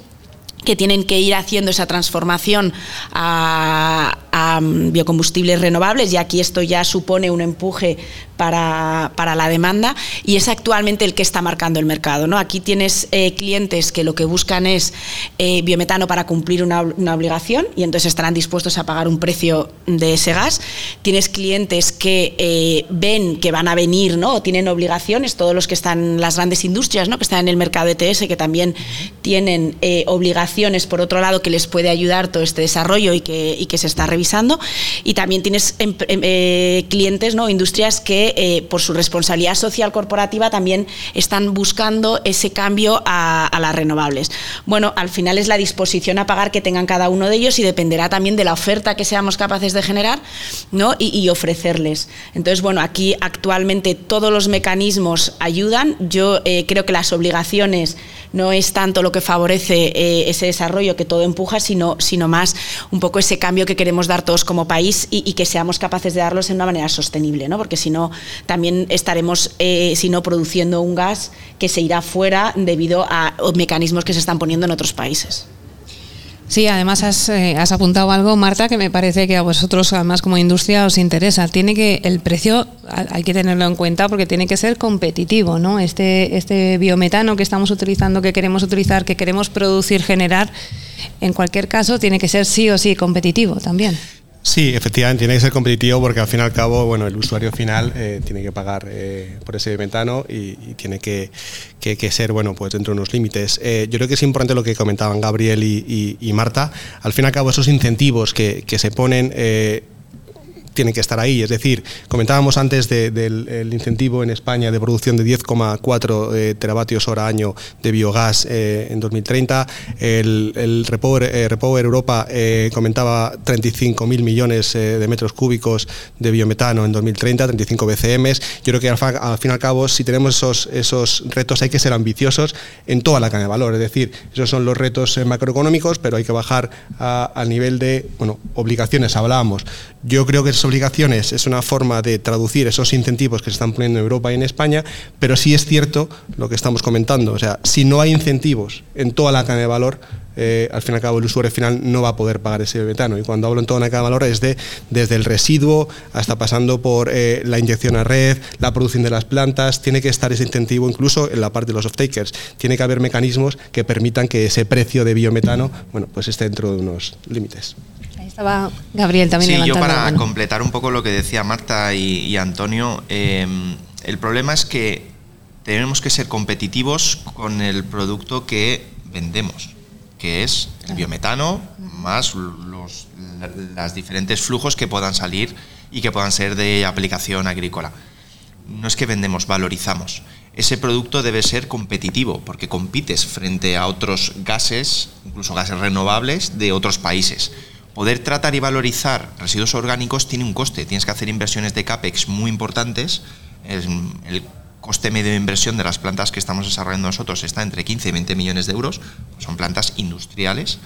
que tienen que ir haciendo esa transformación a, biocombustibles renovables y aquí esto ya supone un empuje para, para, la demanda y es actualmente el que está marcando el mercado. ¿no? Aquí tienes eh, clientes que lo que buscan es eh, biometano para cumplir una, una, obligación y entonces estarán dispuestos a pagar un precio de ese gas. Tienes clientes que eh, ven que van a venir ¿no? o tienen obligaciones, todos los que están, las grandes industrias ¿no? que están en el mercado ETS, que también tienen eh, por otro lado, que les puede ayudar todo este desarrollo y que, se está revisando. Y también tienes eh, clientes, ¿no? industrias que eh, por su responsabilidad social corporativa también están buscando ese cambio a, las renovables. Bueno, al final es la disposición a pagar que tengan cada uno de ellos y dependerá también de la oferta que seamos capaces de generar ¿no? y, y ofrecerles. Entonces, bueno, aquí actualmente todos los mecanismos ayudan. Yo eh, creo que las obligaciones no es tanto lo que favorece eh, ese desarrollo que todo empuja, sino, sino más un poco ese cambio que queremos dar todos como país y, y que seamos capaces de darlos en una manera sostenible, ¿no? porque si no, también estaremos, eh, produciendo un gas que se irá fuera debido a mecanismos que se están poniendo en otros países. Sí, además has, eh, has, apuntado algo, Marta, que me parece que a vosotros, además como industria, os interesa. Tiene que el precio hay que tenerlo en cuenta porque tiene que ser competitivo, ¿no? Este, este biometano que estamos utilizando, que queremos utilizar, que queremos producir, generar, en cualquier caso, tiene que ser sí o sí competitivo también. Sí, efectivamente, tiene que ser competitivo porque al fin y al cabo, bueno, el usuario final eh, tiene que pagar eh, por ese metano y, tiene que, que, ser, bueno, pues dentro de unos límites. Eh, yo creo que es importante lo que comentaban Gabriel y, Marta. Al fin y al cabo, esos incentivos que, que se ponen tienen que estar ahí. Es decir, comentábamos antes de, del el incentivo en España de producción de 10,4 eh, teravatios hora año de biogás eh, en 2030. El, el Repower, eh, Europa comentaba 35.000 millones de metros cúbicos de biometano en 2030, 35 BCMs. Yo creo que al, al fin y al cabo, si tenemos esos, esos retos, hay que ser ambiciosos en toda la cadena de valor. Es decir, esos son los retos macroeconómicos, pero hay que bajar al nivel de bueno, obligaciones. Hablábamos. Yo creo que es obligaciones es una forma de traducir esos incentivos que se están poniendo en Europa y en España, pero sí es cierto lo que estamos comentando, o sea, si no hay incentivos en toda la cadena de valor, eh, al fin y al cabo el usuario final no va a poder pagar ese metano. Y cuando hablo en toda una cadena de valor es de, desde el residuo hasta pasando por eh, la inyección a red, la producción de las plantas, tiene que estar ese incentivo incluso en la parte de los off-takers. Tiene que haber mecanismos que permitan que ese precio de biometano bueno, pues esté dentro de unos límites estaba Gabriel también. Sí, yo para completar un poco lo que decía Marta y, y Antonio, eh, el problema es que tenemos que ser competitivos con el producto que vendemos, que es el biometano más los las diferentes flujos que puedan salir y que puedan ser de aplicación agrícola. No es que vendemos, valorizamos. Ese producto debe ser competitivo porque compites frente a otros gases, incluso gases renovables de otros países poder tratar y valorizar residuos orgánicos tiene un coste. Tienes que hacer inversiones de CAPEX muy importantes. El coste medio de inversión de las plantas que estamos desarrollando nosotros está entre 15 y 20 millones de euros. Son plantas industriales.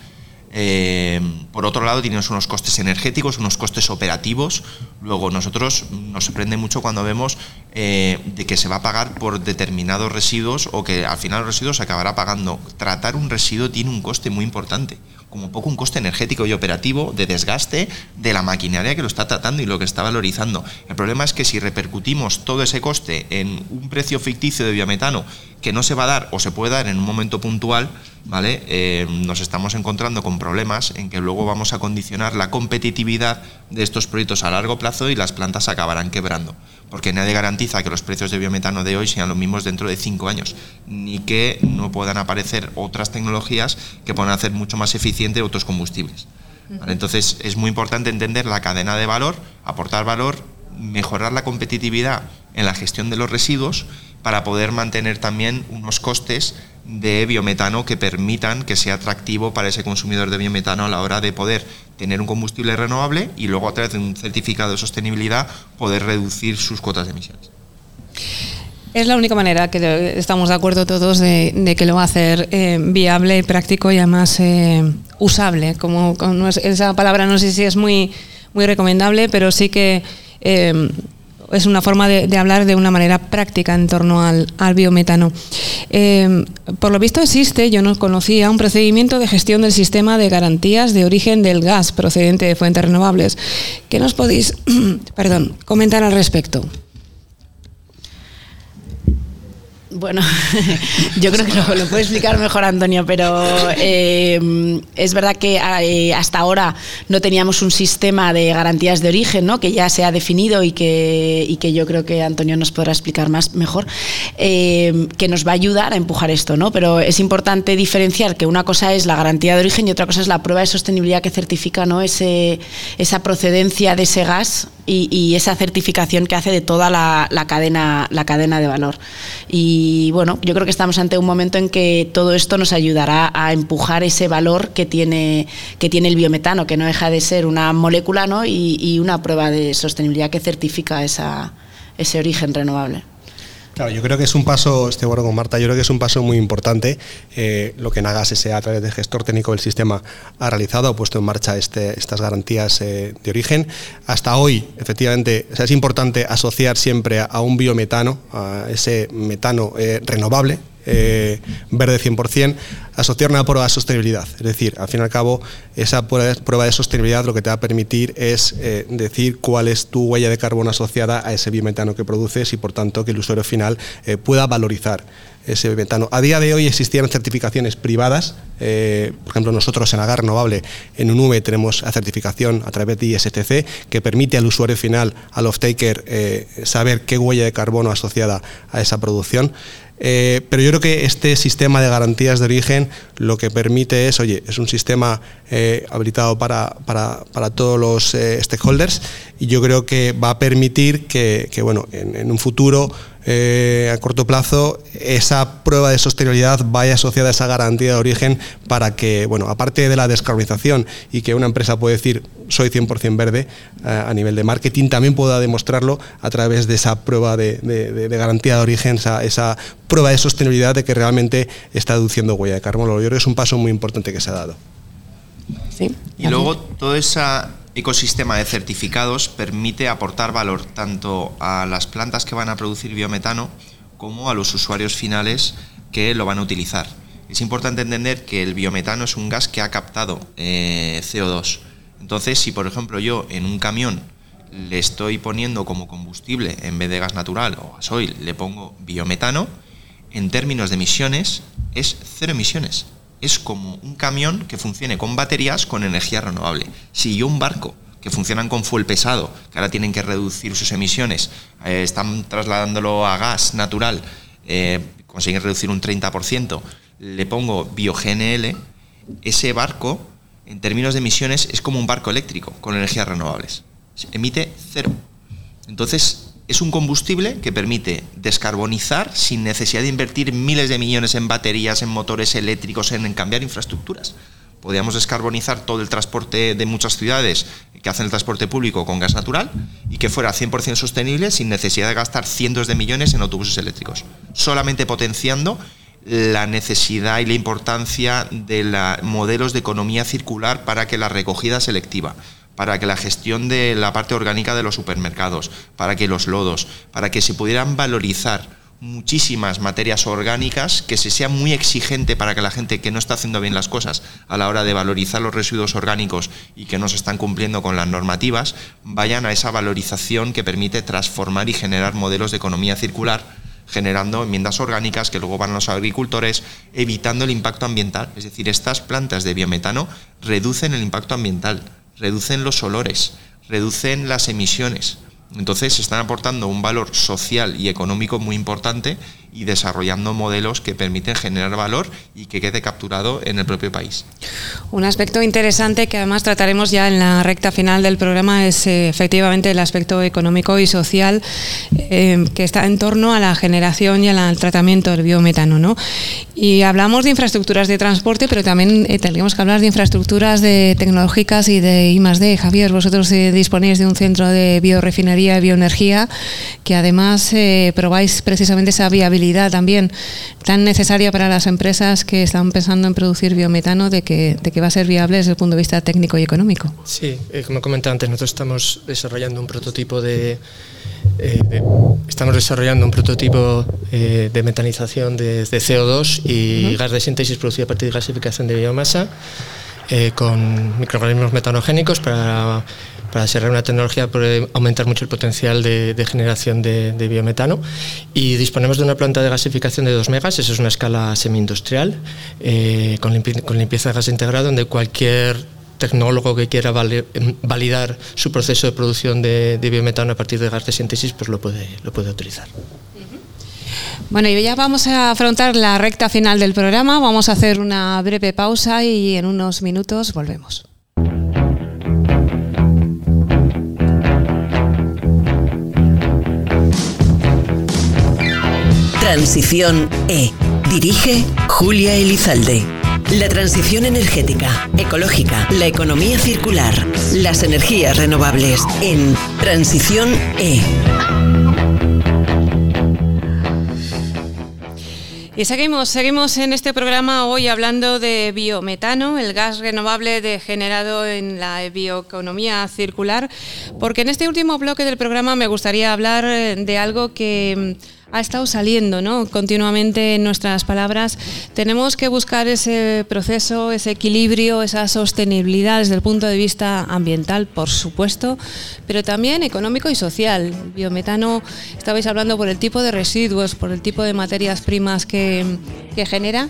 Eh, por otro lado, tenemos unos costes energéticos, unos costes operativos. Luego, nosotros nos sorprende mucho cuando vemos eh, de que se va a pagar por determinados residuos o que al final los residuos se acabará pagando. Tratar un residuo tiene un coste muy importante como poco un coste energético y operativo de desgaste de la maquinaria que lo está tratando y lo que está valorizando. El problema es que si repercutimos todo ese coste en un precio ficticio de biometano que no se va a dar o se puede dar en un momento puntual, ¿vale? Eh, nos estamos encontrando con problemas en que luego vamos a condicionar la competitividad de estos proyectos a largo plazo y las plantas acabarán quebrando porque nadie garantiza que los precios de biometano de hoy sean los mismos dentro de cinco años, ni que no puedan aparecer otras tecnologías que puedan hacer mucho más eficiente otros combustibles. ¿Vale? Entonces es muy importante entender la cadena de valor, aportar valor, mejorar la competitividad en la gestión de los residuos para poder mantener también unos costes de biometano que permitan que sea atractivo para ese consumidor de biometano a la hora de poder tener un combustible renovable y luego a través de un certificado de sostenibilidad poder reducir sus cuotas de emisiones. Es la única manera que estamos de acuerdo todos de, que lo va a hacer eh, viable, práctico y además eh, usable. Como, esa palabra no sé si es muy, muy recomendable, pero sí que eh, es una forma de, hablar de una manera práctica en torno al, biometano. Eh, por lo visto existe, yo no conocía, un procedimiento de gestión del sistema de garantías de origen del gas procedente de fuentes renovables. ¿Qué nos podéis perdón, comentar al respecto? Bueno, yo creo que lo, puede explicar mejor Antonio, pero eh, es verdad que eh, hasta ahora no teníamos un sistema de garantías de origen, ¿no? que ya se ha definido y que, y que yo creo que Antonio nos podrá explicar más mejor, eh, que nos va a ayudar a empujar esto. ¿no? Pero es importante diferenciar que una cosa es la garantía de origen y otra cosa es la prueba de sostenibilidad que certifica ¿no? Ese, esa procedencia de ese gas y, esa certificación que hace de toda la, cadena, la cadena de valor. Y bueno, yo creo que estamos ante un momento en que todo esto nos ayudará a empujar ese valor que tiene, que tiene el biometano, que no deja de ser una molécula ¿no? y, una prueba de sostenibilidad que certifica ese origen renovable. Claro, yo creo que es un paso, estoy bueno con Marta, yo creo que es un paso muy importante eh, lo que Nagas S.A. a través del gestor técnico del sistema ha realizado, ha puesto en marcha este, estas garantías eh, de origen. Hasta hoy, efectivamente, es importante asociar siempre a, un biometano, a ese metano eh, renovable, eh, verde 100%, asociar una prueba de sostenibilidad. Es decir, al fin y al cabo, esa prueba de sostenibilidad lo que te va a permitir es eh, decir cuál es tu huella de carbono asociada a ese biometano que produces y, por tanto, que el usuario final eh, pueda valorizar ese biometano. A día de hoy existían certificaciones privadas, por ejemplo nosotros en Agar Renovable en UNV tenemos la certificación a través de ISTC que permite al usuario final, al off-taker, saber qué huella de carbono asociada a esa producción. Eh, pero yo creo que este sistema de garantías de origen lo que permite es, oye, es un sistema eh, habilitado para, todos los eh, stakeholders y yo creo que va a permitir que, bueno, en, un futuro a corto plazo esa prueba de sostenibilidad vaya asociada a esa garantía de origen para que, bueno, aparte de la descarbonización y que una empresa puede decir soy 100% verde a nivel de marketing, también pueda demostrarlo a través de esa prueba de, garantía de origen, esa, esa prueba de sostenibilidad de que realmente está deduciendo huella de carbono. Yo creo que es un paso muy importante que se ha dado. y luego todo ese ecosistema de certificados permite aportar valor tanto a las plantas que van a producir biometano como a los usuarios finales que lo van a utilizar. Es importante entender que el biometano es un gas que ha captado eh, CO2. Entonces, si por ejemplo yo en un camión le estoy poniendo como combustible, en vez de gas natural o gasoil, le pongo biometano, en términos de emisiones es cero emisiones. Es como un camión que funcione con baterías con energía renovable. Si yo un barco que funcionan con fuel pesado, que ahora tienen que reducir sus emisiones, eh, están trasladándolo a gas natural, eh, consiguen reducir un 30%, le pongo bioGNL, ese barco, en términos de emisiones, es como un barco eléctrico con energías renovables. Emite cero. Entonces, es un combustible que permite descarbonizar sin necesidad de invertir miles de millones en baterías, en motores eléctricos, en, cambiar infraestructuras. Podríamos descarbonizar todo el transporte de muchas ciudades que hacen el transporte público con gas natural y que fuera 100% sostenible sin necesidad de gastar cientos de millones en autobuses eléctricos, solamente potenciando la necesidad y la importancia de modelos de economía circular para que la recogida selectiva, para que la gestión de la parte orgánica de los supermercados, para que los lodos, para que se pudieran valorizar muchísimas materias orgánicas, que se sea muy exigente para que la gente que no está haciendo bien las cosas a la hora de valorizar los residuos orgánicos y que no se están cumpliendo con las normativas, vayan a esa valorización que permite transformar y generar modelos de economía circular generando enmiendas orgánicas que luego van a los agricultores, evitando el impacto ambiental. Es decir, estas plantas de biometano reducen el impacto ambiental reducen los olores, reducen las emisiones. Entonces están aportando un valor social y económico muy importante y desarrollando modelos que permiten generar valor y que quede capturado en el propio país. Un aspecto interesante que además trataremos ya en la recta final del programa es eh, efectivamente el aspecto económico y social eh, que está en torno a la generación y al tratamiento del biometano. ¿no? Y hablamos de infraestructuras de transporte, pero también eh, que hablar de infraestructuras de tecnológicas y de I+D. Javier, vosotros disponéis de un centro de biorefinería y bioenergía que además probáis precisamente esa viabilidad también tan necesaria para las empresas que están pensando en producir biometano de que, de que va a ser viable desde el punto de vista técnico y económico. Sí, eh, como comentaba antes, nosotros estamos desarrollando un prototipo de, eh, estamos desarrollando un prototipo eh, de metanización de, CO2 y gas de síntesis producido a partir de gasificación de biomasa con microorganismos metanogénicos para para desarrollar una tecnología puede aumentar mucho el potencial de, generación de, biometano y disponemos de una planta de gasificación de 2 megas, eso es una escala semi-industrial eh, con, limpieza de gas integrado donde cualquier tecnólogo que quiera validar su proceso de producción de, biometano a partir de gas de síntesis pues lo puede, lo puede utilizar. Bueno, y ya vamos a afrontar la recta final del programa, vamos a hacer una breve pausa y en unos minutos volvemos. Transición E. Dirige Julia Elizalde. La transición energética, ecológica, la economía circular, las energías renovables en Transición E. Y seguimos, seguimos en este programa hoy hablando de biometano, el gas renovable generado en la bioeconomía circular, porque en este último bloque del programa me gustaría hablar de algo que ha estado saliendo ¿no? continuamente en nuestras palabras. Tenemos que buscar ese proceso, ese equilibrio, esa sostenibilidad desde el punto de vista ambiental, por supuesto, pero también económico y social. biometano, estabais hablando por el tipo de residuos, por el tipo de materias primas que, que genera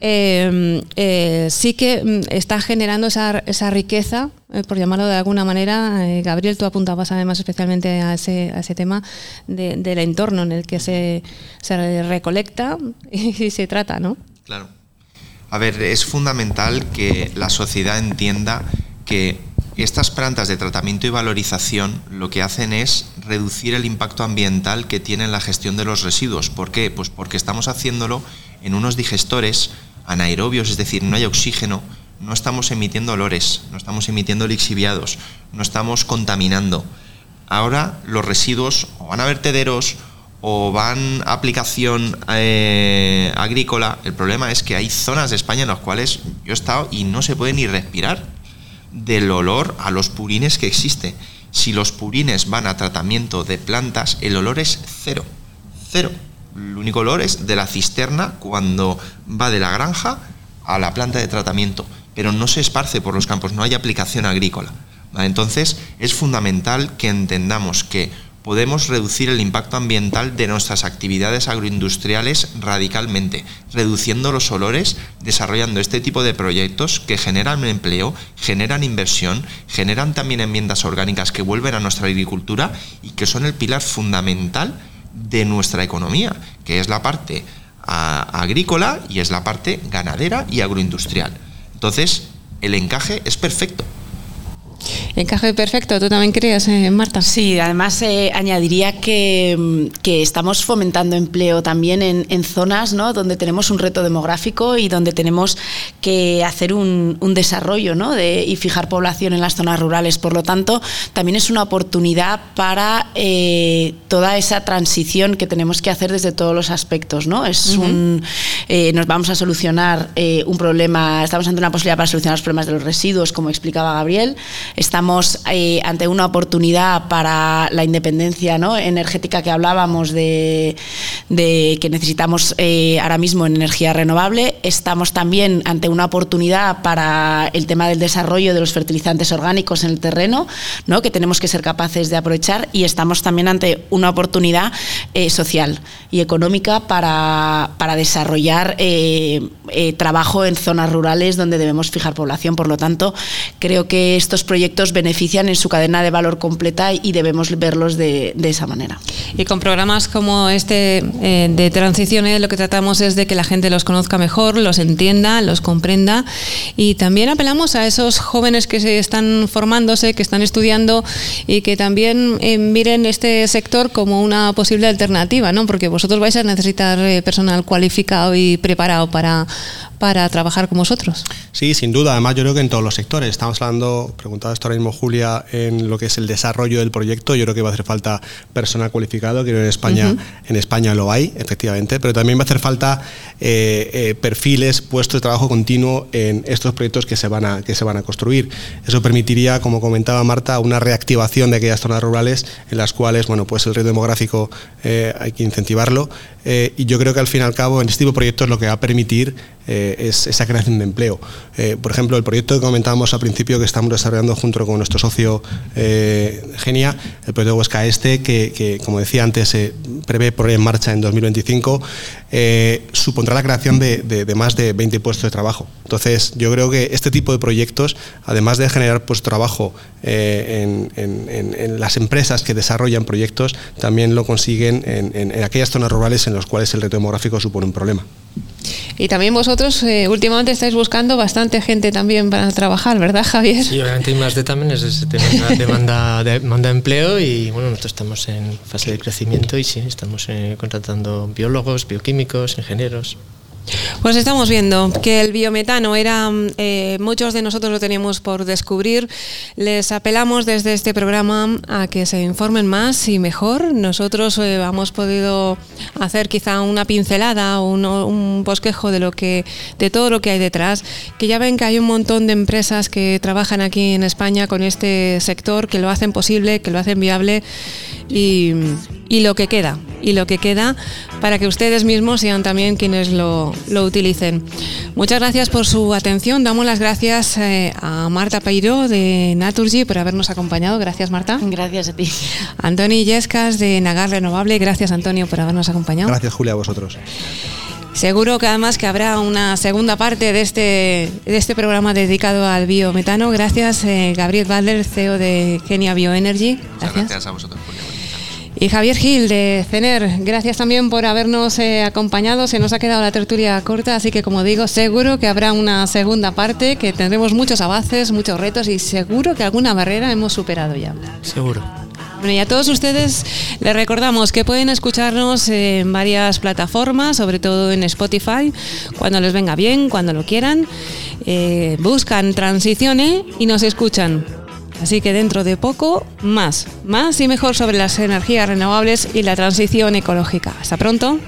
eh, eh, sí que mm, está generando esa, esa riqueza, eh, por llamarlo de alguna manera. Gabriel, tú apuntabas además especialmente a ese, a ese tema del entorno en el que se, se recolecta y, se trata, ¿no? Claro. A ver, es fundamental que la sociedad entienda que estas plantas de tratamiento y valorización lo que hacen es reducir el impacto ambiental que tiene la gestión de los residuos. ¿Por qué? Pues porque estamos haciéndolo en unos digestores anaerobios, es decir, no hay oxígeno, no estamos emitiendo olores, no estamos emitiendo lixiviados, no estamos contaminando. Ahora los residuos o van a vertederos o van a aplicación eh, agrícola. El problema es que hay zonas de España en las cuales yo he estado y no se puede ni respirar del olor a los purines que existe. Si los purines van a tratamiento de plantas, el olor es cero. Cero. El único olor es de la cisterna cuando va de la granja a la planta de tratamiento, pero no se esparce por los campos, no hay aplicación agrícola. Entonces es fundamental que entendamos que podemos reducir el impacto ambiental de nuestras actividades agroindustriales radicalmente, reduciendo los olores, desarrollando este tipo de proyectos que generan empleo, generan inversión, generan también enmiendas orgánicas que vuelven a nuestra agricultura y que son el pilar fundamental de nuestra economía, que es la parte agrícola y es la parte ganadera y agroindustrial. Entonces, el encaje es perfecto. Encaje perfecto, ¿tú también crees, eh, Marta? Sí, además eh, añadiría que, que, estamos fomentando empleo también en, en, zonas ¿no? donde tenemos un reto demográfico y donde tenemos que hacer un, un desarrollo ¿no? de, y fijar población en las zonas rurales. Por lo tanto, también es una oportunidad para eh, toda esa transición que tenemos que hacer desde todos los aspectos. ¿no? Es un, nos vamos a solucionar un problema, estamos ante una posibilidad para solucionar los problemas de los residuos, como explicaba Gabriel. Estamos eh, ante una oportunidad para la independencia energética que hablábamos de, que necesitamos eh, ahora mismo en energía renovable. Estamos también ante una oportunidad para el tema del desarrollo de los fertilizantes orgánicos en el terreno, ¿no? que tenemos que ser capaces de aprovechar. Y estamos también ante una oportunidad eh, social y económica para, para desarrollar trabajo en zonas rurales donde debemos fijar población. Por lo tanto, creo que estos proyectos benefician en su cadena de valor completa y debemos verlos de, esa manera. Y con programas como este eh, de transiciones lo que tratamos es de que la gente los conozca mejor, los entienda, los comprenda y también apelamos a esos jóvenes que se están formándose, que están estudiando y que también eh, miren este sector como una posible alternativa, ¿no? Porque vosotros vais a necesitar eh, personal cualificado y preparado para, para trabajar con vosotros. Sí, sin duda. Además, yo creo que en todos los sectores. Estamos hablando, esto ahora mismo Julia, en lo que es el desarrollo del proyecto. Yo creo que va a hacer falta personal cualificado, que en España, en España lo hay, efectivamente, pero también va a hacer falta eh, eh, perfiles, puestos de trabajo continuo en estos proyectos que se, van a, que se van a construir. Eso permitiría, como comentaba Marta, una reactivación de aquellas zonas rurales en las cuales, bueno, pues el reto demográfico eh, hay que incentivarlo. Y yo creo que al fin y al cabo, en este tipo de proyectos lo que va a permitir eh, es esa creación de empleo. Eh, por ejemplo, el proyecto que comentábamos al principio que estamos desarrollando junto con nuestro socio eh, Genia, el proyecto Huesca Este, que, como decía antes se prevé poner en marcha en 2025, supondrá la creación de, más de 20 puestos de trabajo. Entonces, yo creo que este tipo de proyectos, además de generar puestos de trabajo en, las empresas que desarrollan proyectos, también lo consiguen en, aquellas zonas rurales en las cuales el reto demográfico supone un problema. Y también vosotros eh, últimamente estáis buscando bastante gente también para trabajar, ¿verdad, Javier? Sí, obviamente hay más de también es ese tema de demanda, de demanda de empleo y bueno, nosotros estamos en fase de crecimiento y sí, estamos eh, contratando biólogos, bioquímicos, ingenieros. Pues estamos viendo que el biometano era, eh, muchos de nosotros lo teníamos por descubrir. Les apelamos desde este programa a que se informen más y mejor. Nosotros eh, hemos podido hacer quizá una pincelada o un, bosquejo de lo que, de todo lo que hay detrás. Que ya ven que hay un montón de empresas que trabajan aquí en España con este sector, que lo hacen posible, que lo hacen viable y, y lo que queda, y lo que queda para que ustedes mismos sean también quienes lo, lo utilicen. Muchas gracias por su atención. Damos las gracias eh, a Marta Peiro de Naturgy por habernos acompañado. Gracias, Marta. Gracias a ti. Antonio Yescas de Nagar Renovable. Gracias, Antonio, por habernos acompañado. Gracias, Julia, a vosotros. Seguro que además que habrá una segunda parte de este, de este programa dedicado al biometano. Gracias, eh, Gabriel Balder, CEO de Genia Bioenergy. Gracias. gracias a vosotros, Julia. Y Javier Gil de CENER, gracias también por habernos eh, acompañado. Se nos ha quedado la tertulia corta, así que como digo, seguro que habrá una segunda parte, que tendremos muchos avances, muchos retos y seguro que alguna barrera hemos superado ya. Seguro. Bueno, y a todos ustedes les recordamos que pueden escucharnos en varias plataformas, sobre todo en Spotify, cuando les venga bien, cuando lo quieran. Eh, buscan Transiciones y nos escuchan. Así que dentro de poco, más, más y mejor sobre las energías renovables y la transición ecológica. Hasta pronto.